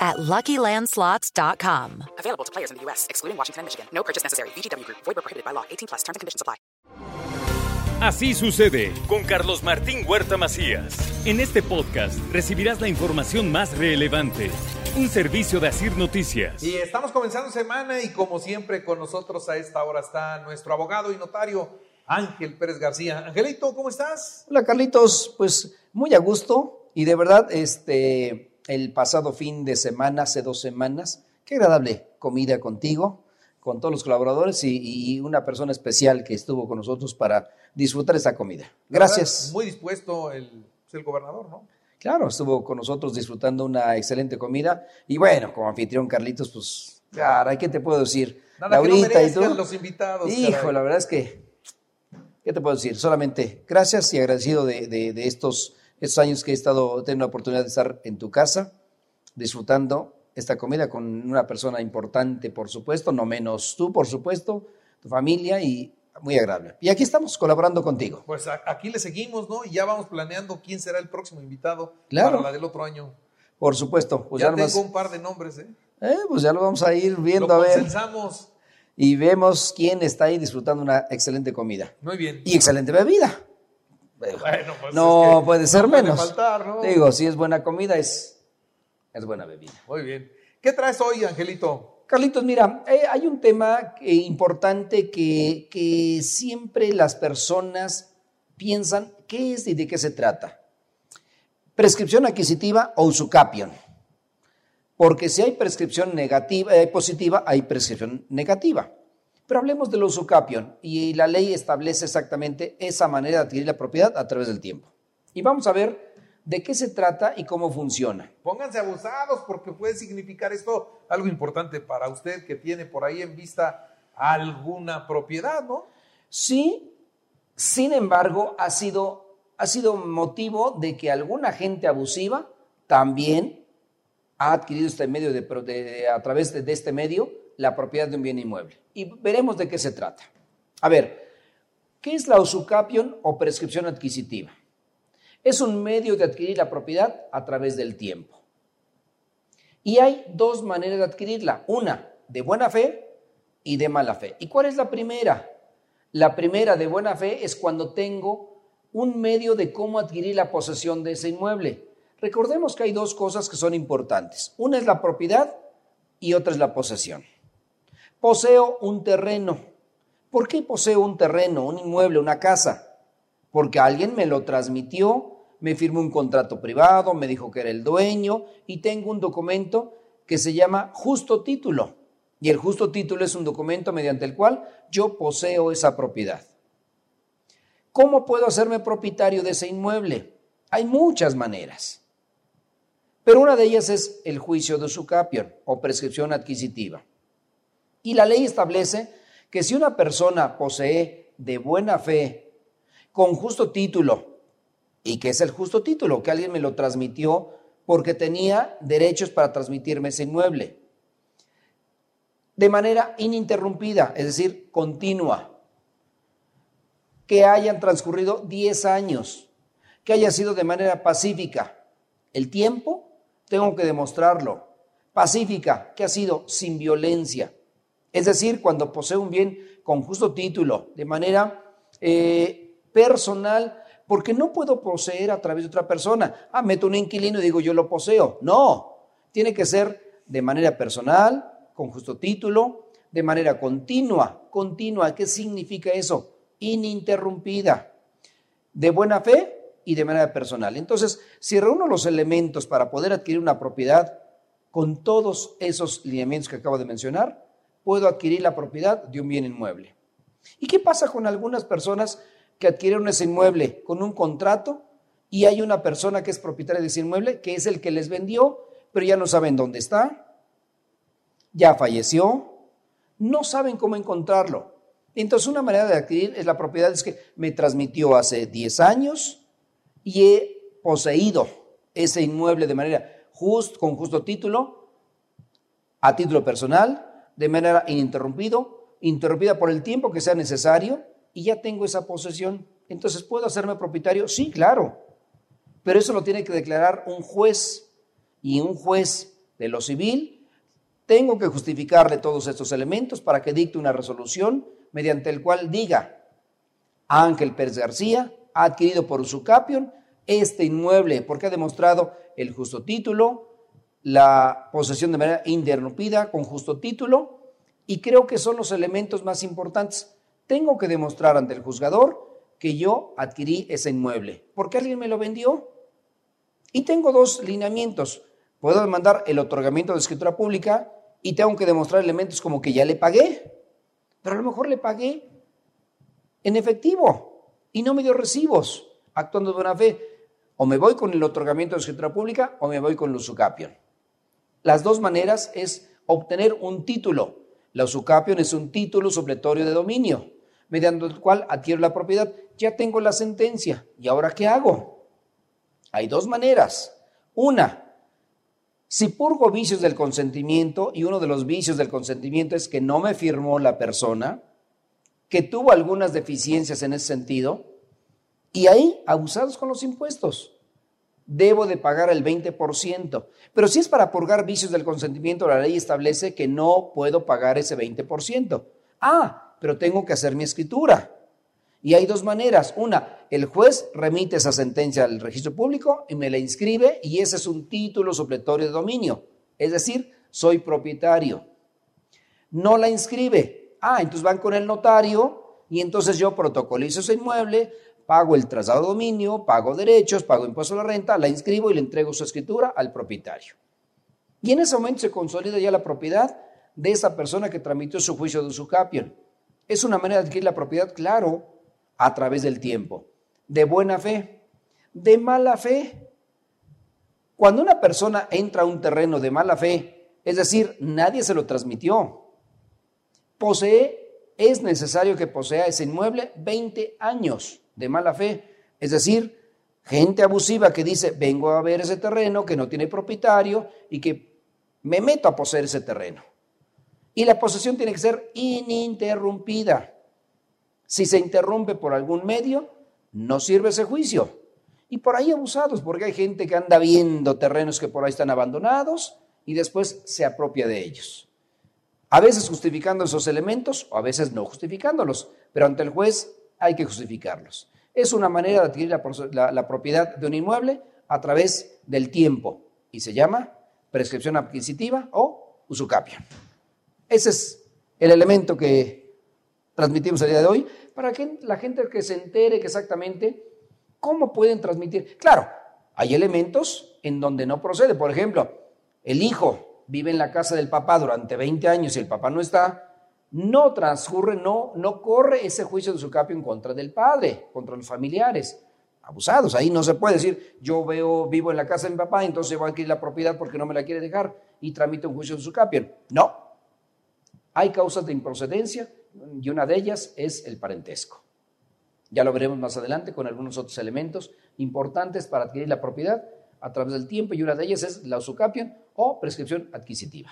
at LuckyLandSlots.com. Available to players in the U.S., excluding Washington and Michigan. No purchase necessary. VGW Group. Void prohibited by law. 18 plus. Terms and conditions apply. Así sucede con Carlos Martín Huerta Macías. En este podcast recibirás la información más relevante. Un servicio de Asir Noticias. Y estamos comenzando semana y como siempre con nosotros a esta hora está nuestro abogado y notario Ángel Pérez García. Angelito, ¿cómo estás? Hola Carlitos, pues muy a gusto y de verdad este el pasado fin de semana, hace dos semanas. Qué agradable comida contigo, con todos los colaboradores y, una persona especial que estuvo con nosotros para disfrutar esta comida. Gracias. Muy dispuesto el, pues, el gobernador, ¿no? Claro, estuvo con nosotros disfrutando una excelente comida. Y bueno, como anfitrión Carlitos, pues, caray, ¿qué te puedo decir? Nada Laurita y tú. los invitados. Hijo, la verdad es que, ¿qué te puedo decir? Solamente gracias y agradecido de, de estos estos años que he estado teniendo la oportunidad de estar en tu casa, disfrutando esta comida con una persona importante, por supuesto, no menos tú, por supuesto, tu familia y muy agradable. Y aquí estamos colaborando contigo. Pues aquí le seguimos, ¿no? Y ya vamos planeando quién será el próximo invitado para la del otro año. Por supuesto. Pues ya, tengo un par de nombres, ¿eh? ¿eh? Pues ya lo vamos a ir viendo a ver. Y vemos quién está ahí disfrutando una excelente comida. Muy bien. Y excelente bebida. Bueno, pues no puede ser menos. Digo, si es buena comida, es, es buena bebida. Muy bien. ¿Qué traes hoy, Angelito? Carlitos, mira, eh, hay un tema importante que, que siempre las personas piensan qué es y de qué se trata. Prescripción adquisitiva o usucapión. Porque si hay prescripción negativa, eh, positiva, hay prescripción negativa. Pero hablemos del usucapión y la ley establece exactamente esa manera de adquirir la propiedad a través del tiempo. Y vamos a ver de qué se trata y cómo funciona. Pónganse abusados porque puede significar esto algo importante para usted que tiene por ahí en vista alguna propiedad, ¿no? Sí, sin embargo, ha sido, ha sido motivo de que alguna gente abusiva también ha adquirido este medio de, a través de este medio la propiedad de un bien inmueble. Y veremos de qué se trata. A ver, ¿qué es la usucapión o prescripción adquisitiva? Es un medio de adquirir la propiedad a través del tiempo. Y hay dos maneras de adquirirla. Una, de buena fe y de mala fe. ¿Y cuál es la primera? La primera de buena fe es cuando tengo un medio de cómo adquirir la posesión de ese inmueble. Recordemos que hay dos cosas que son importantes. Una es la propiedad y otra es la posesión. Poseo un terreno. ¿Por qué poseo un terreno, un inmueble, una casa? Porque alguien me lo transmitió, me firmó un contrato privado, me dijo que era el dueño y tengo un documento que se llama justo título. Y el justo título es un documento mediante el cual yo poseo esa propiedad. ¿Cómo puedo hacerme propietario de ese inmueble? Hay muchas maneras. Pero una de ellas es el juicio de su capión o prescripción adquisitiva. Y la ley establece que si una persona posee de buena fe, con justo título, y que es el justo título, que alguien me lo transmitió porque tenía derechos para transmitirme ese inmueble, de manera ininterrumpida, es decir, continua, que hayan transcurrido 10 años, que haya sido de manera pacífica. El tiempo, tengo que demostrarlo. Pacífica, que ha sido sin violencia es decir, cuando posee un bien con justo título, de manera eh, personal, porque no puedo poseer a través de otra persona. Ah, meto un inquilino y digo yo lo poseo. No, tiene que ser de manera personal, con justo título, de manera continua. Continua, ¿qué significa eso? Ininterrumpida, de buena fe y de manera personal. Entonces, si reúno los elementos para poder adquirir una propiedad con todos esos lineamientos que acabo de mencionar, puedo adquirir la propiedad de un bien inmueble. ¿Y qué pasa con algunas personas que adquirieron ese inmueble con un contrato y hay una persona que es propietaria de ese inmueble, que es el que les vendió, pero ya no saben dónde está, ya falleció, no saben cómo encontrarlo? Entonces, una manera de adquirir es la propiedad es que me transmitió hace 10 años y he poseído ese inmueble de manera just, con justo título, a título personal, de manera ininterrumpido, interrumpida por el tiempo que sea necesario, y ya tengo esa posesión. Entonces, ¿puedo hacerme propietario? Sí, claro. Pero eso lo tiene que declarar un juez. Y un juez de lo civil, tengo que justificarle todos estos elementos para que dicte una resolución mediante el cual diga, Ángel Pérez García ha adquirido por usucapión este inmueble porque ha demostrado el justo título, la posesión de manera interrumpida con justo título, y creo que son los elementos más importantes. Tengo que demostrar ante el juzgador que yo adquirí ese inmueble, porque alguien me lo vendió. Y tengo dos lineamientos. Puedo demandar el otorgamiento de escritura pública y tengo que demostrar elementos como que ya le pagué, pero a lo mejor le pagué en efectivo y no me dio recibos, actuando de buena fe. O me voy con el otorgamiento de escritura pública o me voy con el usucapión. Las dos maneras es obtener un título. La usucapión es un título supletorio de dominio, mediante el cual adquiero la propiedad. Ya tengo la sentencia. ¿Y ahora qué hago? Hay dos maneras. Una, si purgo vicios del consentimiento, y uno de los vicios del consentimiento es que no me firmó la persona, que tuvo algunas deficiencias en ese sentido, y ahí, abusados con los impuestos. Debo de pagar el 20%. Pero si es para purgar vicios del consentimiento, la ley establece que no puedo pagar ese 20%. Ah, pero tengo que hacer mi escritura. Y hay dos maneras. Una, el juez remite esa sentencia al registro público y me la inscribe y ese es un título supletorio de dominio. Es decir, soy propietario. No la inscribe. Ah, entonces van con el notario y entonces yo protocolizo ese inmueble, pago el traslado de dominio, pago derechos, pago impuesto a la renta, la inscribo y le entrego su escritura al propietario. Y en ese momento se consolida ya la propiedad de esa persona que tramitó su juicio de usucapión. Es una manera de adquirir la propiedad, claro, a través del tiempo. De buena fe, de mala fe. Cuando una persona entra a un terreno de mala fe, es decir, nadie se lo transmitió, posee, es necesario que posea ese inmueble 20 años de mala fe. Es decir, gente abusiva que dice, vengo a ver ese terreno que no tiene propietario y que me meto a poseer ese terreno. Y la posesión tiene que ser ininterrumpida. Si se interrumpe por algún medio, no sirve ese juicio. Y por ahí abusados, porque hay gente que anda viendo terrenos que por ahí están abandonados y después se apropia de ellos. A veces justificando esos elementos o a veces no justificándolos, pero ante el juez hay que justificarlos. Es una manera de adquirir la, propiedad de un inmueble a través del tiempo y se llama prescripción adquisitiva o usucapia. Ese es el elemento que transmitimos el día de hoy para que la gente que se entere exactamente cómo pueden transmitir. Claro, hay elementos en donde no procede. Por ejemplo, el hijo vive en la casa del papá durante 20 años y el papá no está, no transcurre, no, no corre ese juicio de su capio en contra del padre, contra los familiares. Abusados, ahí no se puede decir, yo veo, vivo en la casa de mi papá, entonces voy a adquirir la propiedad porque no me la quiere dejar y tramito un juicio de su capio. No, hay causas de improcedencia y una de ellas es el parentesco. Ya lo veremos más adelante con algunos otros elementos importantes para adquirir la propiedad a través del tiempo y una de ellas es la usucapión o prescripción adquisitiva.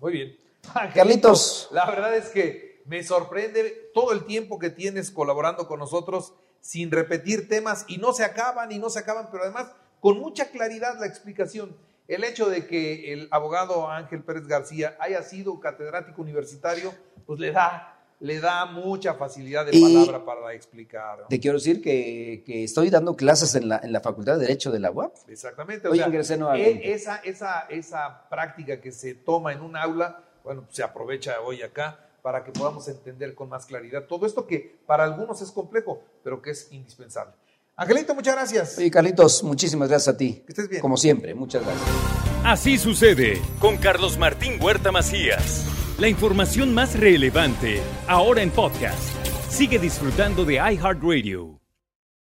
Muy bien. Carlitos. La verdad es que me sorprende todo el tiempo que tienes colaborando con nosotros sin repetir temas y no se acaban y no se acaban, pero además con mucha claridad la explicación. El hecho de que el abogado Ángel Pérez García haya sido catedrático universitario, pues le da, le da mucha facilidad de palabra para explicar. Te quiero decir que, estoy dando clases en la, en la, Facultad de Derecho de la UAP. Exactamente. O ingresé nuevamente. Esa, esa, esa práctica que se toma en un aula bueno, se aprovecha hoy acá para que podamos entender con más claridad todo esto que para algunos es complejo, pero que es indispensable. Angelito, muchas gracias. Sí, Carlitos, muchísimas gracias a ti. Que estés bien. Como siempre, muchas gracias. Así sucede con Carlos Martín Huerta Macías. La información más relevante, ahora en podcast. Sigue disfrutando de iHeartRadio.